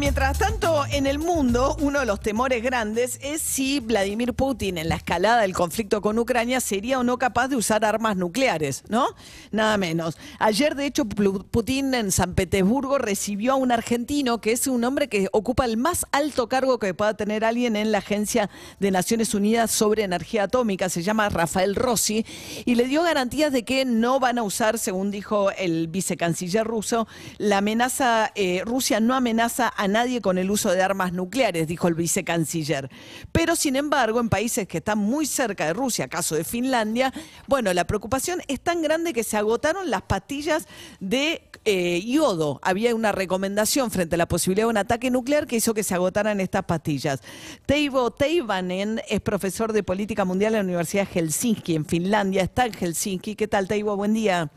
Mientras tanto, en el mundo, uno de los temores grandes es si Vladimir Putin, en la escalada del conflicto con Ucrania, sería o no capaz de usar armas nucleares, ¿no? Nada menos. Ayer, de hecho, Putin en San Petersburgo recibió a un argentino que es un hombre que ocupa el más alto cargo que pueda tener alguien en la Agencia de Naciones Unidas sobre Energía Atómica, se llama Rafael Rossi, y le dio garantías de que no van a usar, según dijo el vicecanciller ruso, la amenaza, eh, Rusia no amenaza a nadie con el uso de armas nucleares, dijo el vicecanciller. Pero, sin embargo, en países que están muy cerca de Rusia, caso de Finlandia, bueno, la preocupación es tan grande que se agotaron las pastillas de eh, yodo. Había una recomendación frente a la posibilidad de un ataque nuclear que hizo que se agotaran estas pastillas. Teivo Teivanen es profesor de política mundial en la Universidad de Helsinki, en Finlandia. Está en Helsinki. ¿Qué tal, Teivo? Buen día.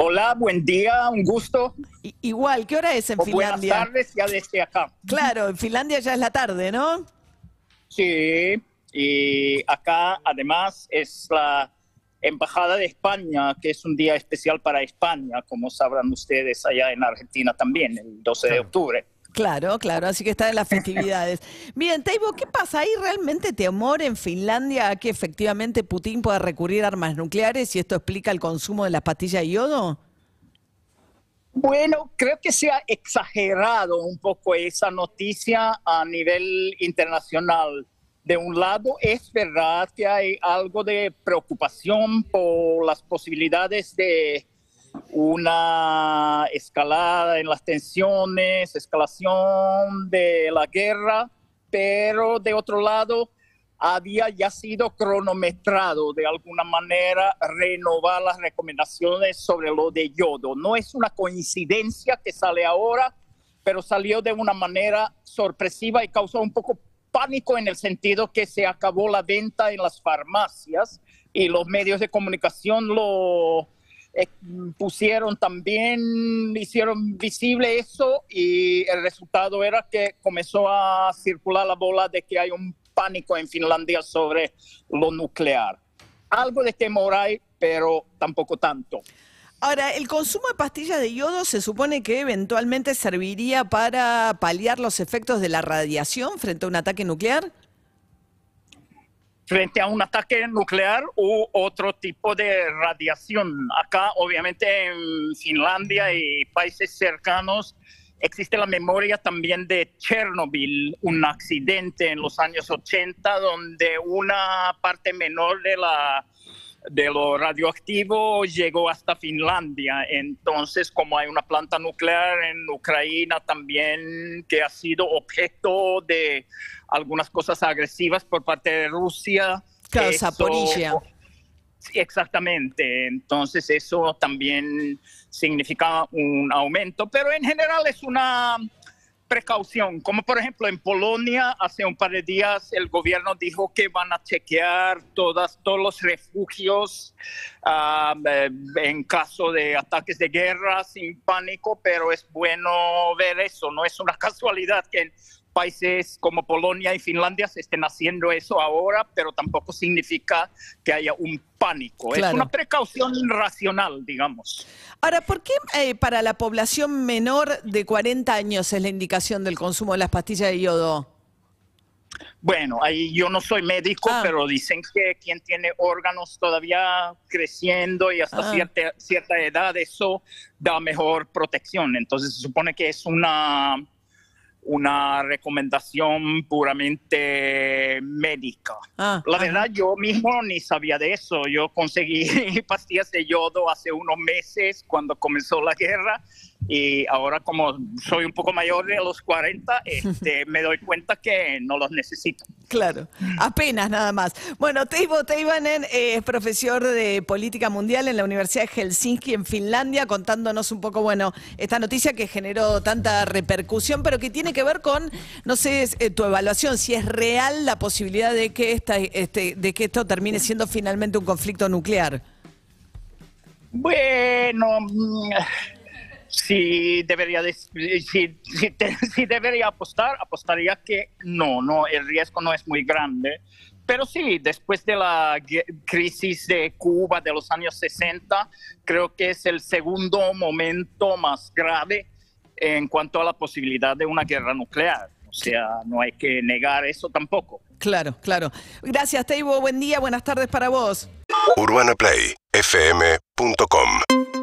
Hola, buen día, un gusto. I- igual, ¿qué hora es en O buenas Finlandia? tardes ya desde acá. Claro, en Finlandia ya es la tarde, ¿no? Sí, y acá además es la Embajada de España, que es un día especial para España, como sabrán ustedes allá en Argentina también, el 12 de octubre. Claro, claro, así que está en las festividades. Bien, Teivo, ¿qué pasa? ¿Hay realmente temor en Finlandia a que efectivamente Putin pueda recurrir a armas nucleares y esto explica el consumo de las pastillas de yodo? Bueno, creo que se ha exagerado un poco esa noticia a nivel internacional. De un lado, es verdad que hay algo de preocupación por las posibilidades de una escalada en las tensiones, escalación de la guerra, pero de otro lado, había ya sido cronometrado de alguna manera renovar las recomendaciones sobre lo de yodo. No es una coincidencia que sale ahora, pero salió de una manera sorpresiva y causó un poco pánico en el sentido que se acabó la venta en las farmacias y los medios de comunicación lo pusieron también, hicieron visible eso y el resultado era que comenzó a circular la bola de que hay un pánico en Finlandia sobre lo nuclear. Algo de temor hay, pero tampoco tanto. Ahora, el consumo de pastillas de yodo se supone que eventualmente serviría para paliar los efectos de la radiación frente a un ataque nuclear. Frente a un ataque nuclear u otro tipo de radiación. Acá, obviamente, en Finlandia y países cercanos, existe la memoria también de Chernobyl, un accidente en los años 80 donde una parte menor de la de lo radioactivo llegó hasta Finlandia. Entonces, como hay una planta nuclear en Ucrania también que ha sido objeto de algunas cosas agresivas por parte de Rusia. Claro, eso-. Sí, exactamente. Entonces eso también significa un aumento, pero en general es una precaución. Como por ejemplo en Polonia, hace un par de días el gobierno dijo que van a chequear todas, todos los refugios ah, eh, en caso de ataques de guerra sin pánico, pero es bueno ver eso. No es una casualidad que en países como Polonia y Finlandia se estén haciendo eso ahora, pero tampoco significa que haya un pánico. Es una precaución racional, digamos. Ahora, ¿por qué eh, para la población menor de 40 años es la indicación del consumo de las pastillas de yodo? Bueno, ahí yo no soy médico, Ah. pero dicen que quien tiene órganos todavía creciendo y hasta Ah. cierta, cierta edad, eso da mejor protección. Entonces se supone que es una, una recomendación puramente médica. Ah, La ajá. verdad, yo mismo ni sabía de eso. Yo conseguí pastillas de yodo hace unos meses cuando comenzó la guerra y ahora como soy un poco mayor de los 40, este, me doy cuenta que no los necesito. Claro, apenas nada más. Bueno, Teivo Teivanen es profesor de política mundial en la Universidad de Helsinki en Finlandia, contándonos un poco, bueno, esta noticia que generó tanta repercusión, pero que tiene que ver con, no sé, es, eh, tu evaluación, si es real la posibilidad de que, esta, este, de que esto termine siendo finalmente un conflicto nuclear. Bueno, sí debería, de- te- sí debería apostar, apostaría que no, no, el riesgo no es muy grande, pero sí, después de la crisis de Cuba de los años 60, creo que es el segundo momento más grave en cuanto a la posibilidad de una guerra nuclear. O sea, no hay que negar eso tampoco. Claro, claro. Gracias, Teibo. Buen día, buenas tardes para vos. UrbanaPlayFM.com